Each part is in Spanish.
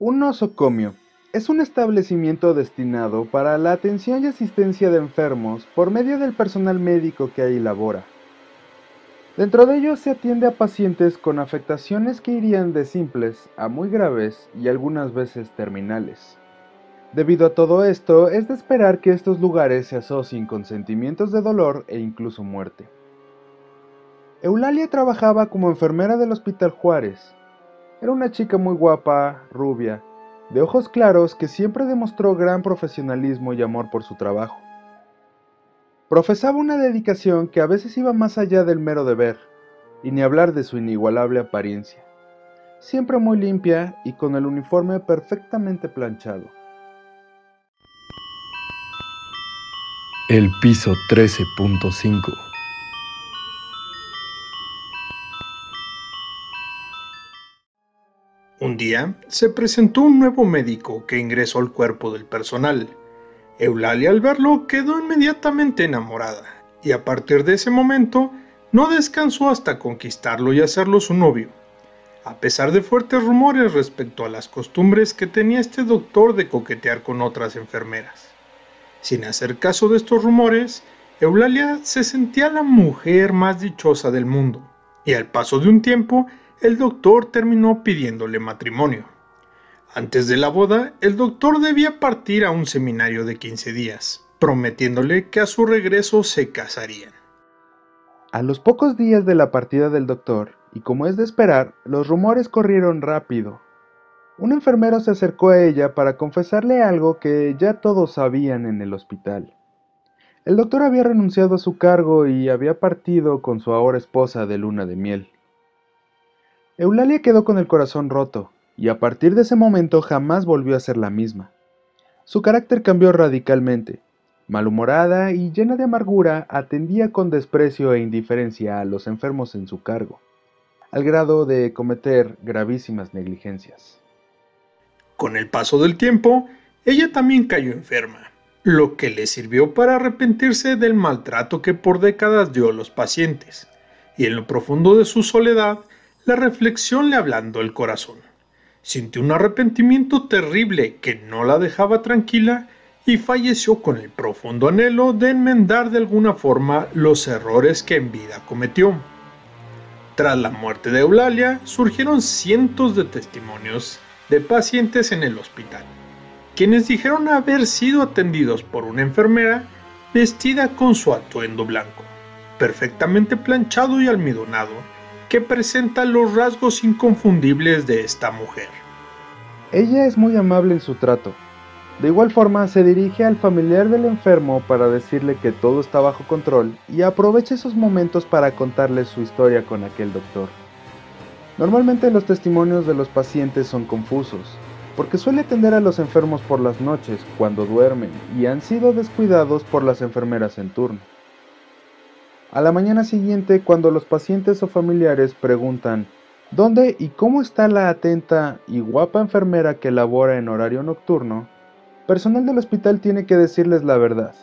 Un nosocomio es un establecimiento destinado para la atención y asistencia de enfermos por medio del personal médico que ahí labora. Dentro de ellos se atiende a pacientes con afectaciones que irían de simples a muy graves y algunas veces terminales. Debido a todo esto, es de esperar que estos lugares se asocien con sentimientos de dolor e incluso muerte. Eulalia trabajaba como enfermera del Hospital Juárez. Era una chica muy guapa, rubia, de ojos claros que siempre demostró gran profesionalismo y amor por su trabajo. Profesaba una dedicación que a veces iba más allá del mero deber, y ni hablar de su inigualable apariencia. Siempre muy limpia y con el uniforme perfectamente planchado. El piso 13.5 Un día se presentó un nuevo médico que ingresó al cuerpo del personal Eulalia al verlo quedó inmediatamente enamorada, y a partir de ese momento no descansó hasta conquistarlo y hacerlo su novio. A pesar de fuertes rumores respecto a las costumbres que tenía este doctor de coquetear con otras enfermeras. Sin hacer caso de estos rumores, Eulalia se sentía la mujer más dichosa del mundo, y al paso de un tiempo, el doctor terminó pidiéndole matrimonio. Antes de la boda, el doctor debía partir a un seminario de 15 días, prometiéndole que a su regreso se casarían. A los pocos días de la partida del doctor, y como es de esperar, los rumores corrieron rápido. Un enfermero se acercó a ella para confesarle algo que ya todos sabían en el hospital. El doctor había renunciado a su cargo y había partido con su ahora esposa de luna de miel. Eulalia quedó con el corazón roto, y a partir de ese momento jamás volvió a ser la misma. Su carácter cambió radicalmente. Malhumorada y llena de amargura, atendía con desprecio e indiferencia a los enfermos en su cargo, al grado de cometer gravísimas negligencias. Con el paso del tiempo, ella también cayó enferma, lo que le sirvió para arrepentirse del maltrato que por décadas dio a los pacientes, y en lo profundo de su soledad, la reflexión le ablandó el corazón sintió un arrepentimiento terrible que no la dejaba tranquila y falleció con el profundo anhelo de enmendar de alguna forma los errores que en vida cometió. Tras la muerte de Eulalia surgieron cientos de testimonios de pacientes en el hospital, quienes dijeron haber sido atendidos por una enfermera vestida con su atuendo blanco, perfectamente planchado y almidonado, que presenta los rasgos inconfundibles de esta mujer. Ella es muy amable en su trato. De igual forma, se dirige al familiar del enfermo para decirle que todo está bajo control y aprovecha esos momentos para contarle su historia con aquel doctor. Normalmente los testimonios de los pacientes son confusos, porque suele atender a los enfermos por las noches, cuando duermen, y han sido descuidados por las enfermeras en turno. A la mañana siguiente, cuando los pacientes o familiares preguntan ¿dónde y cómo está la atenta y guapa enfermera que labora en horario nocturno? Personal del hospital tiene que decirles la verdad,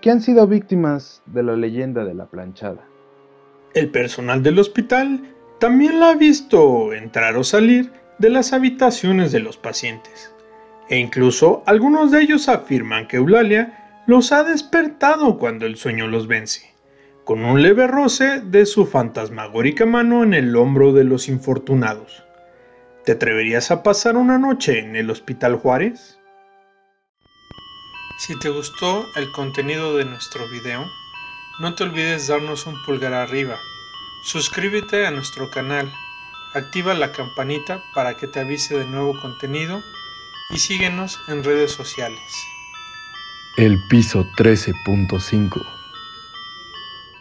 que han sido víctimas de la leyenda de la planchada. El personal del hospital también la ha visto entrar o salir de las habitaciones de los pacientes, e incluso algunos de ellos afirman que Eulalia los ha despertado cuando el sueño los vence con un leve roce de su fantasmagórica mano en el hombro de los infortunados. ¿Te atreverías a pasar una noche en el Hospital Juárez? Si te gustó el contenido de nuestro video, no te olvides darnos un pulgar arriba, suscríbete a nuestro canal, activa la campanita para que te avise de nuevo contenido y síguenos en redes sociales. El piso 13.5